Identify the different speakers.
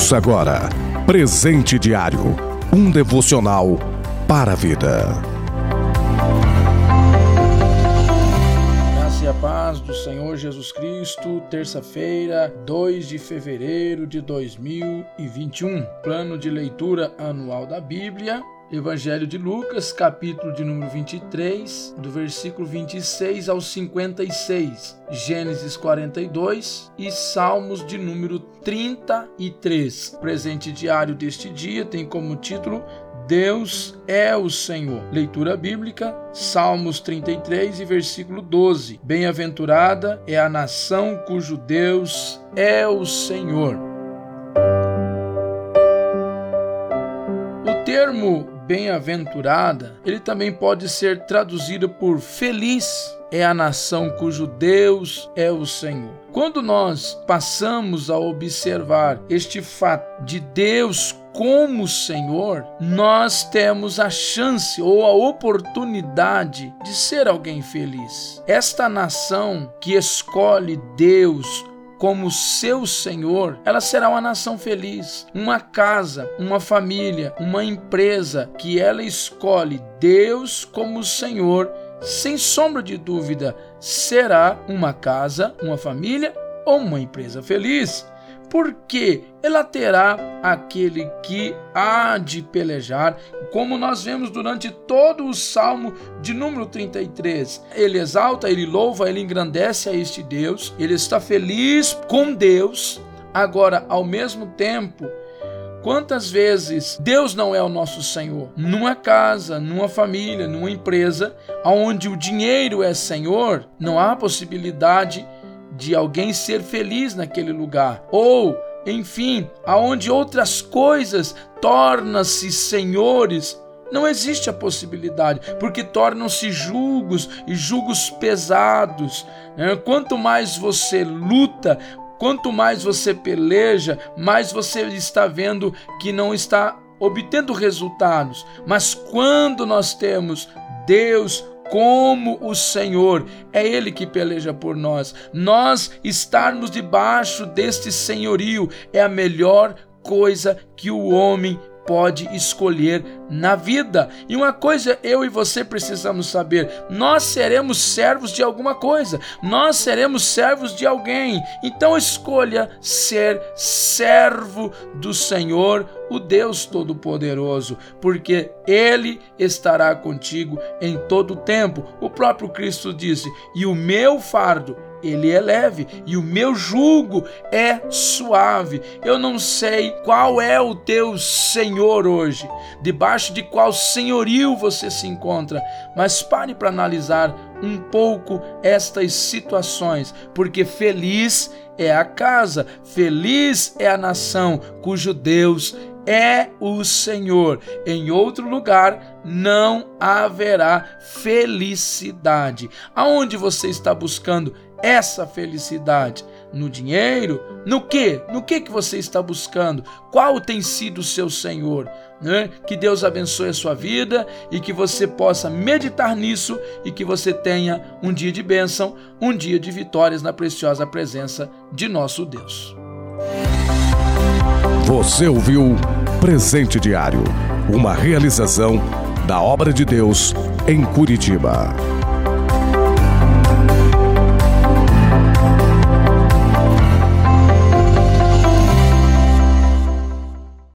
Speaker 1: Ouça agora Presente Diário um devocional para a vida.
Speaker 2: Graça e a paz do Senhor Jesus Cristo, terça-feira, 2 de fevereiro de 2021. Plano de leitura anual da Bíblia Evangelho de Lucas, capítulo de número 23, do versículo 26 ao 56, Gênesis 42 e Salmos de número 33. O presente diário deste dia tem como título Deus é o Senhor. Leitura bíblica, Salmos 33 e versículo 12. Bem-aventurada é a nação cujo Deus é o Senhor. O termo bem-aventurada, ele também pode ser traduzido por feliz é a nação cujo Deus é o Senhor. Quando nós passamos a observar este fato de Deus como Senhor, nós temos a chance ou a oportunidade de ser alguém feliz. Esta nação que escolhe Deus como seu Senhor, ela será uma nação feliz. Uma casa, uma família, uma empresa que ela escolhe Deus como Senhor, sem sombra de dúvida, será uma casa, uma família ou uma empresa feliz porque ela terá aquele que há de pelejar, como nós vemos durante todo o Salmo de número 33. Ele exalta, ele louva, ele engrandece a este Deus, ele está feliz com Deus, agora, ao mesmo tempo, Quantas vezes Deus não é o nosso Senhor? Numa casa, numa família, numa empresa, onde o dinheiro é Senhor, não há possibilidade de alguém ser feliz naquele lugar. Ou, enfim, aonde outras coisas tornam-se senhores, não existe a possibilidade, porque tornam-se julgos e julgos pesados. Né? Quanto mais você luta, quanto mais você peleja, mais você está vendo que não está obtendo resultados. Mas quando nós temos Deus como o Senhor, é Ele que peleja por nós. Nós estarmos debaixo deste senhorio é a melhor coisa que o homem pode escolher na vida. E uma coisa eu e você precisamos saber: nós seremos servos de alguma coisa, nós seremos servos de alguém. Então escolha ser servo do Senhor, o Deus Todo-Poderoso, porque Ele estará contigo em todo o tempo. O próprio Cristo disse: E o meu fardo ele é leve e o meu jugo é suave. Eu não sei qual é o teu Senhor hoje, debaixo de qual senhorio você se encontra, mas pare para analisar um pouco estas situações, porque feliz é a casa, feliz é a nação cujo Deus é o Senhor. Em outro lugar não haverá felicidade. Aonde você está buscando essa felicidade? No dinheiro? No que? No que que você está buscando? Qual tem sido o seu Senhor? Né? Que Deus abençoe a sua vida e que você possa meditar nisso e que você tenha um dia de bênção, um dia de vitórias na preciosa presença de nosso Deus.
Speaker 1: Você ouviu Presente Diário, uma realização da obra de Deus em Curitiba.